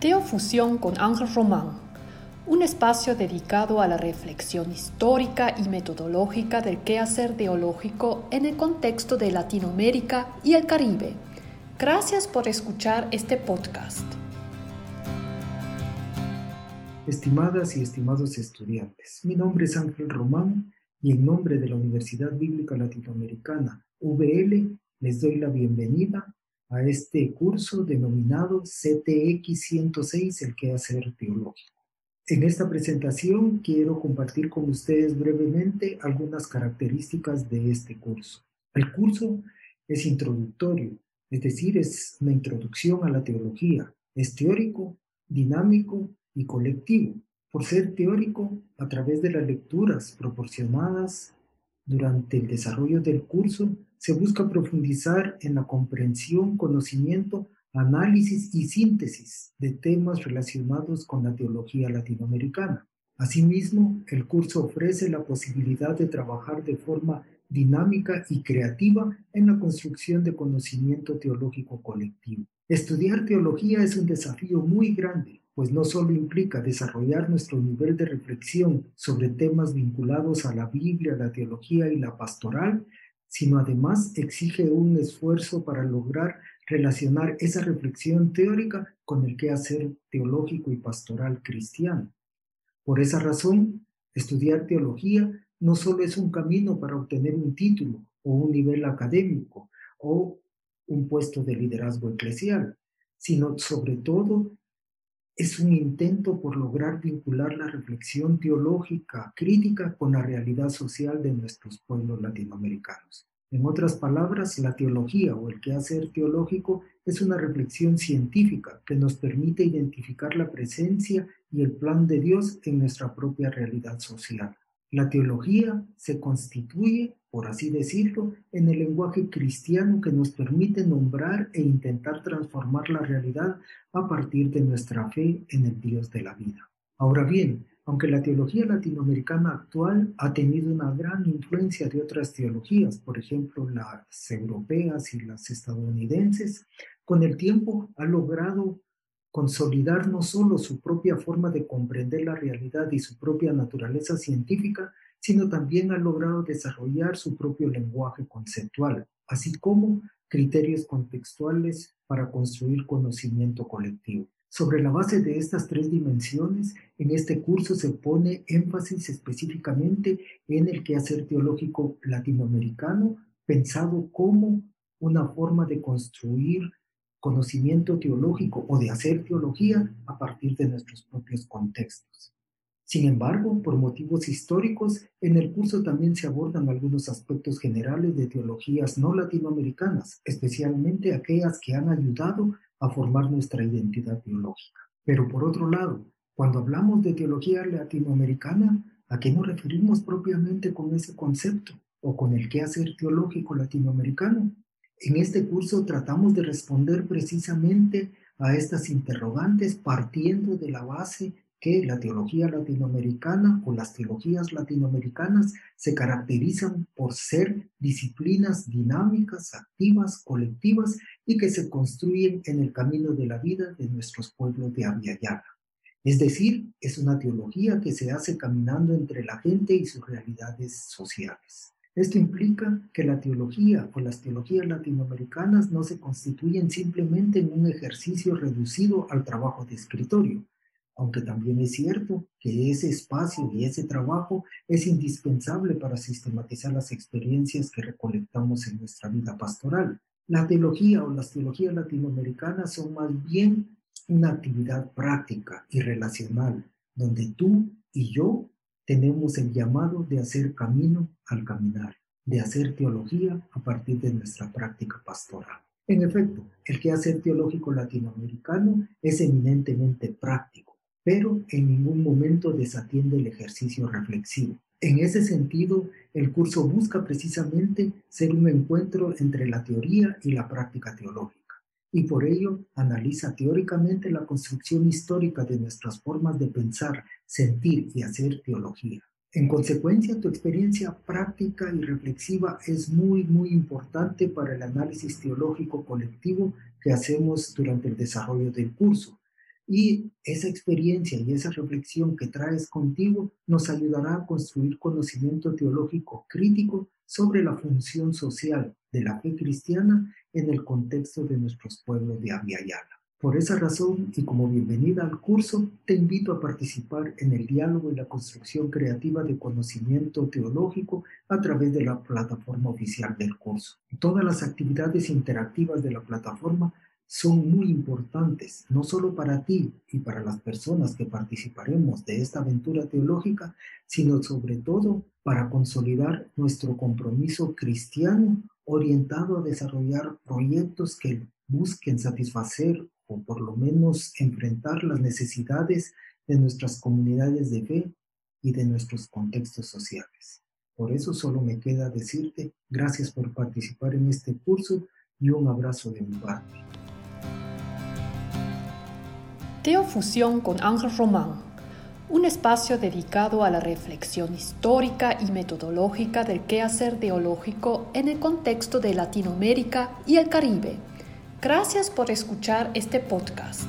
Teofusión con Ángel Román, un espacio dedicado a la reflexión histórica y metodológica del quehacer teológico en el contexto de Latinoamérica y el Caribe. Gracias por escuchar este podcast. Estimadas y estimados estudiantes, mi nombre es Ángel Román y en nombre de la Universidad Bíblica Latinoamericana, VL, les doy la bienvenida a este curso denominado CTX 106, el quehacer teológico. En esta presentación quiero compartir con ustedes brevemente algunas características de este curso. El curso es introductorio, es decir, es una introducción a la teología. Es teórico, dinámico y colectivo. Por ser teórico, a través de las lecturas proporcionadas durante el desarrollo del curso, se busca profundizar en la comprensión, conocimiento, análisis y síntesis de temas relacionados con la teología latinoamericana. Asimismo, el curso ofrece la posibilidad de trabajar de forma dinámica y creativa en la construcción de conocimiento teológico colectivo. Estudiar teología es un desafío muy grande, pues no solo implica desarrollar nuestro nivel de reflexión sobre temas vinculados a la Biblia, la teología y la pastoral, sino además exige un esfuerzo para lograr relacionar esa reflexión teórica con el quehacer teológico y pastoral cristiano. Por esa razón, estudiar teología no solo es un camino para obtener un título o un nivel académico o un puesto de liderazgo eclesial, sino sobre todo es un intento por lograr vincular la reflexión teológica crítica con la realidad social de nuestros pueblos latinoamericanos. En otras palabras, la teología o el quehacer teológico es una reflexión científica que nos permite identificar la presencia y el plan de Dios en nuestra propia realidad social. La teología se constituye, por así decirlo, en el lenguaje cristiano que nos permite nombrar e intentar transformar la realidad a partir de nuestra fe en el Dios de la vida. Ahora bien, aunque la teología latinoamericana actual ha tenido una gran influencia de otras teologías, por ejemplo las europeas y las estadounidenses, con el tiempo ha logrado consolidar no solo su propia forma de comprender la realidad y su propia naturaleza científica, sino también ha logrado desarrollar su propio lenguaje conceptual, así como criterios contextuales para construir conocimiento colectivo. Sobre la base de estas tres dimensiones, en este curso se pone énfasis específicamente en el quehacer teológico latinoamericano, pensado como una forma de construir conocimiento teológico o de hacer teología a partir de nuestros propios contextos. Sin embargo, por motivos históricos, en el curso también se abordan algunos aspectos generales de teologías no latinoamericanas, especialmente aquellas que han ayudado a formar nuestra identidad teológica. Pero por otro lado, cuando hablamos de teología latinoamericana, ¿a qué nos referimos propiamente con ese concepto o con el quehacer teológico latinoamericano? En este curso tratamos de responder precisamente a estas interrogantes partiendo de la base que la teología latinoamericana o las teologías latinoamericanas se caracterizan por ser disciplinas dinámicas, activas, colectivas y que se construyen en el camino de la vida de nuestros pueblos de Aviala. Es decir, es una teología que se hace caminando entre la gente y sus realidades sociales. Esto implica que la teología o las teologías latinoamericanas no se constituyen simplemente en un ejercicio reducido al trabajo de escritorio, aunque también es cierto que ese espacio y ese trabajo es indispensable para sistematizar las experiencias que recolectamos en nuestra vida pastoral. La teología o las teologías latinoamericanas son más bien una actividad práctica y relacional, donde tú y yo tenemos el llamado de hacer camino al caminar, de hacer teología a partir de nuestra práctica pastoral. En efecto, el quehacer teológico latinoamericano es eminentemente práctico, pero en ningún momento desatiende el ejercicio reflexivo. En ese sentido, el curso busca precisamente ser un encuentro entre la teoría y la práctica teológica y por ello analiza teóricamente la construcción histórica de nuestras formas de pensar, sentir y hacer teología. En consecuencia, tu experiencia práctica y reflexiva es muy, muy importante para el análisis teológico colectivo que hacemos durante el desarrollo del curso. Y esa experiencia y esa reflexión que traes contigo nos ayudará a construir conocimiento teológico crítico sobre la función social de la fe cristiana en el contexto de nuestros pueblos de Aviala. Por esa razón y como bienvenida al curso, te invito a participar en el diálogo y la construcción creativa de conocimiento teológico a través de la plataforma oficial del curso. Todas las actividades interactivas de la plataforma son muy importantes, no solo para ti y para las personas que participaremos de esta aventura teológica, sino sobre todo para consolidar nuestro compromiso cristiano orientado a desarrollar proyectos que busquen satisfacer o por lo menos enfrentar las necesidades de nuestras comunidades de fe y de nuestros contextos sociales. Por eso solo me queda decirte gracias por participar en este curso y un abrazo de mi parte. Teofusión con Ángel Román, un espacio dedicado a la reflexión histórica y metodológica del quehacer teológico en el contexto de Latinoamérica y el Caribe Gracias por escuchar este podcast.